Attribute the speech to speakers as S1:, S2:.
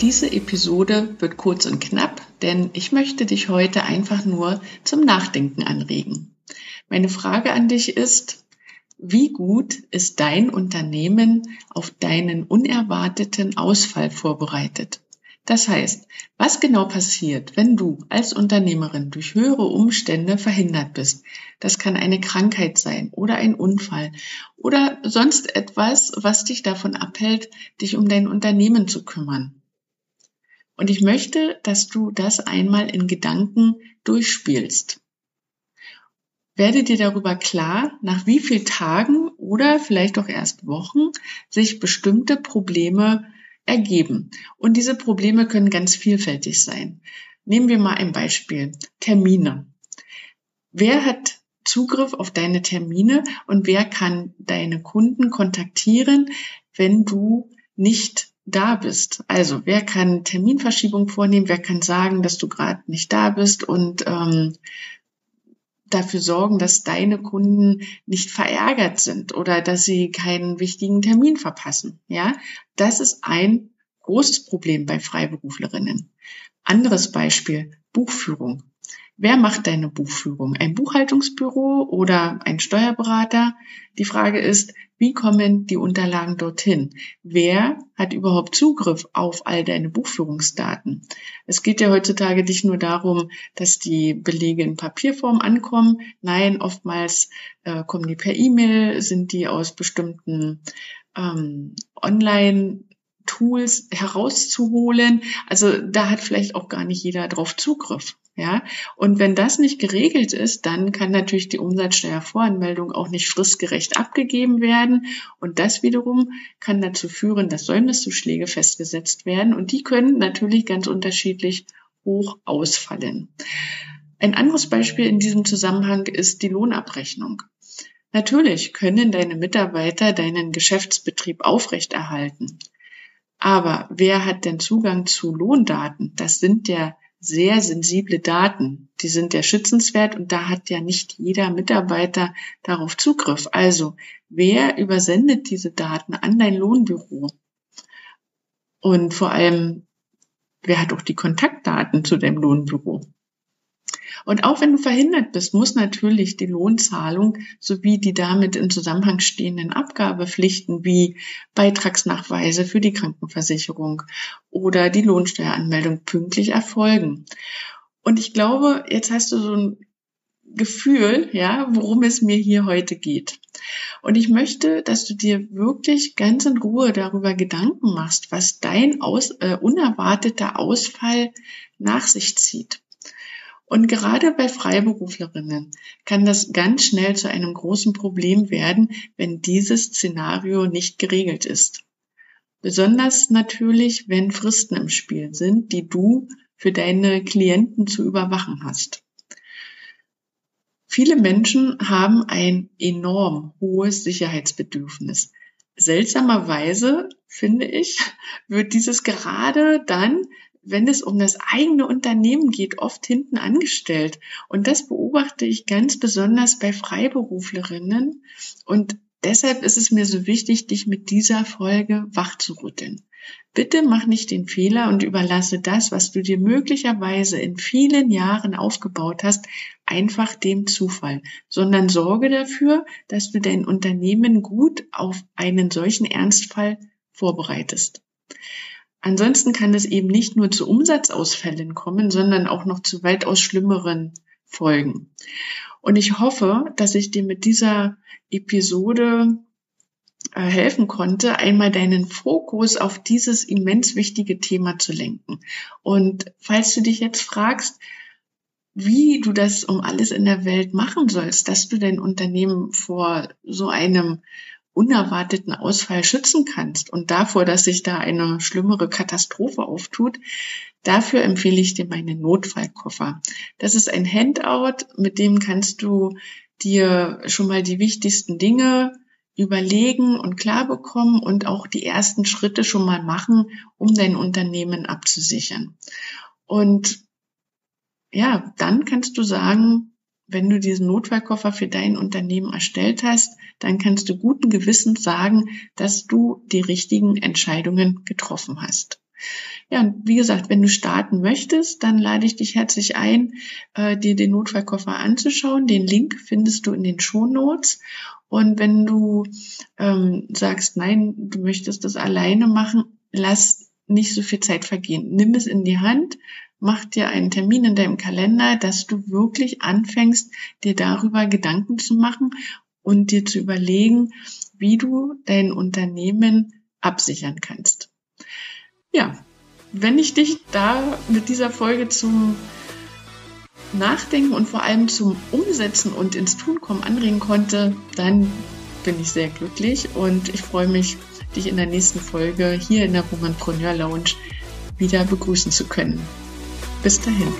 S1: Diese Episode wird kurz und knapp, denn ich möchte dich heute einfach nur zum Nachdenken anregen. Meine Frage an dich ist, wie gut ist dein Unternehmen auf deinen unerwarteten Ausfall vorbereitet? Das heißt, was genau passiert, wenn du als Unternehmerin durch höhere Umstände verhindert bist? Das kann eine Krankheit sein oder ein Unfall oder sonst etwas, was dich davon abhält, dich um dein Unternehmen zu kümmern. Und ich möchte, dass du das einmal in Gedanken durchspielst. Werde dir darüber klar, nach wie vielen Tagen oder vielleicht auch erst Wochen sich bestimmte Probleme ergeben. Und diese Probleme können ganz vielfältig sein. Nehmen wir mal ein Beispiel. Termine. Wer hat Zugriff auf deine Termine und wer kann deine Kunden kontaktieren, wenn du nicht da bist. Also wer kann Terminverschiebung vornehmen, wer kann sagen, dass du gerade nicht da bist und ähm, dafür sorgen, dass deine Kunden nicht verärgert sind oder dass sie keinen wichtigen Termin verpassen. Ja, das ist ein großes Problem bei Freiberuflerinnen. Anderes Beispiel, Buchführung. Wer macht deine Buchführung? Ein Buchhaltungsbüro oder ein Steuerberater? Die Frage ist, wie kommen die Unterlagen dorthin? Wer hat überhaupt Zugriff auf all deine Buchführungsdaten? Es geht ja heutzutage nicht nur darum, dass die Belege in Papierform ankommen. Nein, oftmals äh, kommen die per E-Mail, sind die aus bestimmten ähm, Online- Tools herauszuholen. Also da hat vielleicht auch gar nicht jeder drauf Zugriff. Ja, und wenn das nicht geregelt ist, dann kann natürlich die Umsatzsteuervoranmeldung auch nicht fristgerecht abgegeben werden. Und das wiederum kann dazu führen, dass Säumniszuschläge festgesetzt werden. Und die können natürlich ganz unterschiedlich hoch ausfallen. Ein anderes Beispiel in diesem Zusammenhang ist die Lohnabrechnung. Natürlich können deine Mitarbeiter deinen Geschäftsbetrieb aufrechterhalten. Aber wer hat denn Zugang zu Lohndaten? Das sind ja sehr sensible Daten. Die sind ja schützenswert und da hat ja nicht jeder Mitarbeiter darauf Zugriff. Also, wer übersendet diese Daten an dein Lohnbüro? Und vor allem, wer hat auch die Kontaktdaten zu deinem Lohnbüro? Und auch wenn du verhindert bist, muss natürlich die Lohnzahlung sowie die damit in Zusammenhang stehenden Abgabepflichten wie Beitragsnachweise für die Krankenversicherung oder die Lohnsteueranmeldung pünktlich erfolgen. Und ich glaube, jetzt hast du so ein Gefühl, ja, worum es mir hier heute geht. Und ich möchte, dass du dir wirklich ganz in Ruhe darüber Gedanken machst, was dein aus, äh, unerwarteter Ausfall nach sich zieht. Und gerade bei Freiberuflerinnen kann das ganz schnell zu einem großen Problem werden, wenn dieses Szenario nicht geregelt ist. Besonders natürlich, wenn Fristen im Spiel sind, die du für deine Klienten zu überwachen hast. Viele Menschen haben ein enorm hohes Sicherheitsbedürfnis. Seltsamerweise, finde ich, wird dieses gerade dann, wenn es um das eigene Unternehmen geht, oft hinten angestellt. Und das beobachte ich ganz besonders bei Freiberuflerinnen. Und deshalb ist es mir so wichtig, dich mit dieser Folge wachzurütteln. Bitte mach nicht den Fehler und überlasse das, was du dir möglicherweise in vielen Jahren aufgebaut hast, einfach dem Zufall, sondern sorge dafür, dass du dein Unternehmen gut auf einen solchen Ernstfall vorbereitest. Ansonsten kann es eben nicht nur zu Umsatzausfällen kommen, sondern auch noch zu weitaus schlimmeren Folgen. Und ich hoffe, dass ich dir mit dieser Episode äh, helfen konnte, einmal deinen Fokus auf dieses immens wichtige Thema zu lenken. Und falls du dich jetzt fragst, wie du das um alles in der Welt machen sollst, dass du dein Unternehmen vor so einem unerwarteten Ausfall schützen kannst und davor, dass sich da eine schlimmere Katastrophe auftut, dafür empfehle ich dir meinen Notfallkoffer. Das ist ein Handout, mit dem kannst du dir schon mal die wichtigsten Dinge überlegen und klar bekommen und auch die ersten Schritte schon mal machen, um dein Unternehmen abzusichern. Und ja, dann kannst du sagen, wenn du diesen Notfallkoffer für dein Unternehmen erstellt hast, dann kannst du guten Gewissens sagen, dass du die richtigen Entscheidungen getroffen hast. Ja, und wie gesagt, wenn du starten möchtest, dann lade ich dich herzlich ein, äh, dir den Notfallkoffer anzuschauen. Den Link findest du in den Shownotes. Und wenn du ähm, sagst, nein, du möchtest das alleine machen, lass nicht so viel Zeit vergehen. Nimm es in die Hand, mach dir einen Termin in deinem Kalender, dass du wirklich anfängst, dir darüber Gedanken zu machen und dir zu überlegen, wie du dein Unternehmen absichern kannst. Ja, wenn ich dich da mit dieser Folge zum Nachdenken und vor allem zum Umsetzen und ins Tun kommen anregen konnte, dann bin ich sehr glücklich und ich freue mich, dich in der nächsten Folge hier in der Womanpreneur Lounge wieder begrüßen zu können. Bis dahin.